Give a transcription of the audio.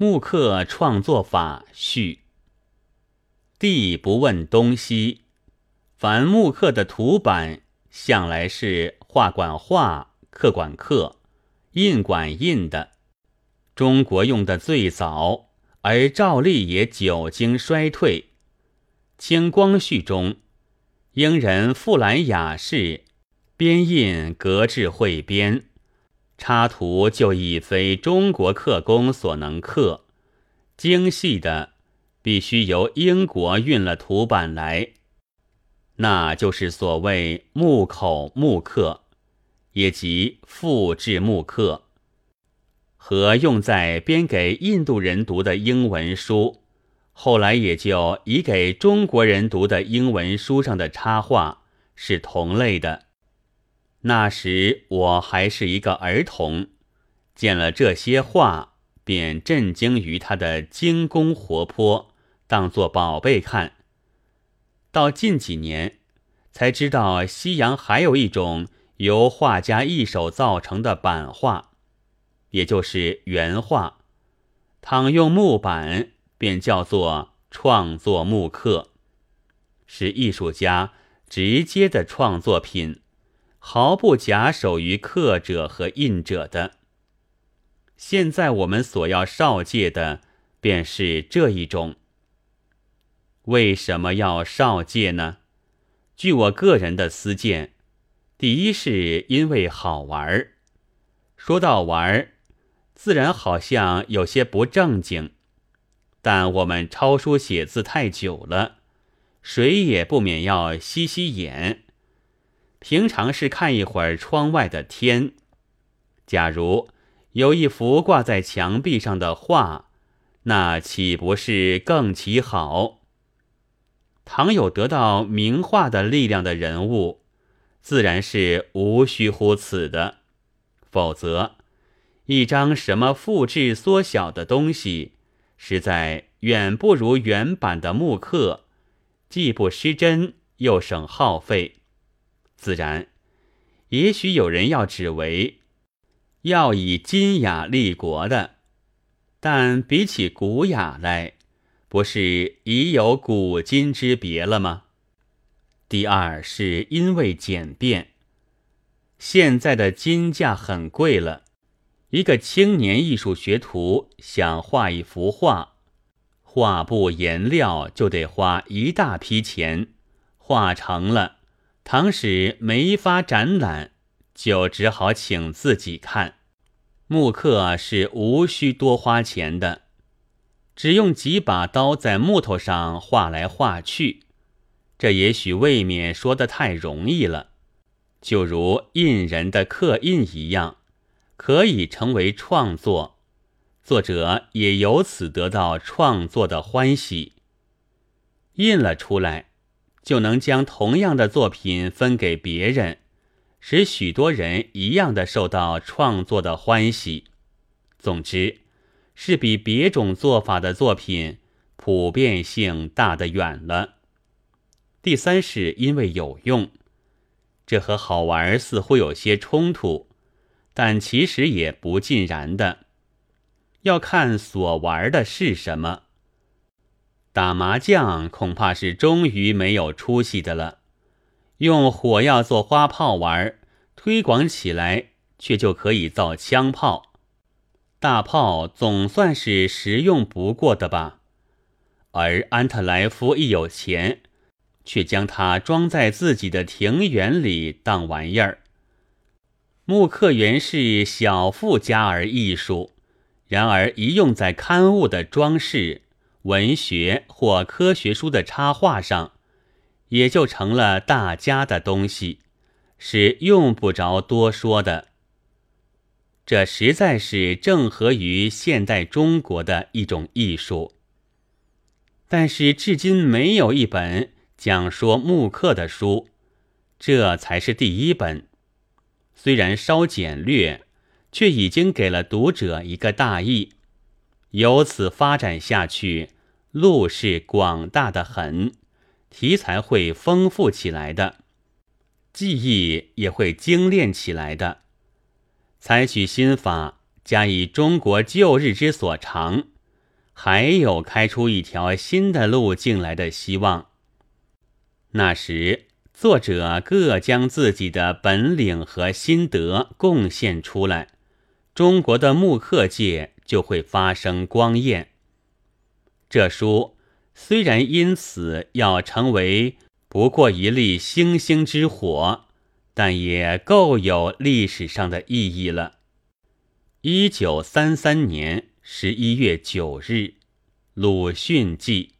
木刻创作法序。地不问东西，凡木刻的图版，向来是画管画，刻管刻，印管印的。中国用的最早，而照例也久经衰退。清光绪中，英人富兰雅士编印格致汇编。插图就已非中国刻工所能刻，精细的必须由英国运了图版来，那就是所谓木口木刻，也即复制木刻，和用在编给印度人读的英文书，后来也就以给中国人读的英文书上的插画是同类的。那时我还是一个儿童，见了这些画，便震惊于它的精工活泼，当作宝贝看。到近几年，才知道西洋还有一种由画家一手造成的版画，也就是原画。倘用木板，便叫做创作木刻，是艺术家直接的创作品。毫不假手于刻者和印者的。现在我们所要少戒的，便是这一种。为什么要少戒呢？据我个人的私见，第一是因为好玩儿。说到玩儿，自然好像有些不正经，但我们抄书写字太久了，谁也不免要吸吸眼。平常是看一会儿窗外的天，假如有一幅挂在墙壁上的画，那岂不是更其好？倘有得到名画的力量的人物，自然是无需乎此的。否则，一张什么复制缩小的东西，实在远不如原版的木刻，既不失真，又省耗费。自然，也许有人要指为要以金雅立国的，但比起古雅来，不是已有古今之别了吗？第二是因为简便，现在的金价很贵了，一个青年艺术学徒想画一幅画，画布颜料就得花一大批钱，画成了。倘使没法展览，就只好请自己看。木刻是无需多花钱的，只用几把刀在木头上画来画去。这也许未免说的太容易了，就如印人的刻印一样，可以成为创作，作者也由此得到创作的欢喜。印了出来。就能将同样的作品分给别人，使许多人一样的受到创作的欢喜。总之，是比别种做法的作品普遍性大得远了。第三是因为有用，这和好玩似乎有些冲突，但其实也不尽然的，要看所玩的是什么。打麻将恐怕是终于没有出息的了。用火药做花炮玩，推广起来却就可以造枪炮。大炮总算是实用不过的吧。而安特莱夫一有钱，却将它装在自己的庭园里当玩意儿。木刻原是小富家儿艺术，然而一用在刊物的装饰。文学或科学书的插画上，也就成了大家的东西，是用不着多说的。这实在是正合于现代中国的一种艺术。但是至今没有一本讲说木刻的书，这才是第一本。虽然稍简略，却已经给了读者一个大意。由此发展下去，路是广大的很，题材会丰富起来的，技艺也会精炼起来的。采取新法，加以中国旧日之所长，还有开出一条新的路径来的希望。那时，作者各将自己的本领和心得贡献出来，中国的木刻界就会发生光焰。这书虽然因此要成为不过一粒星星之火，但也够有历史上的意义了。一九三三年十一月九日。鲁迅记。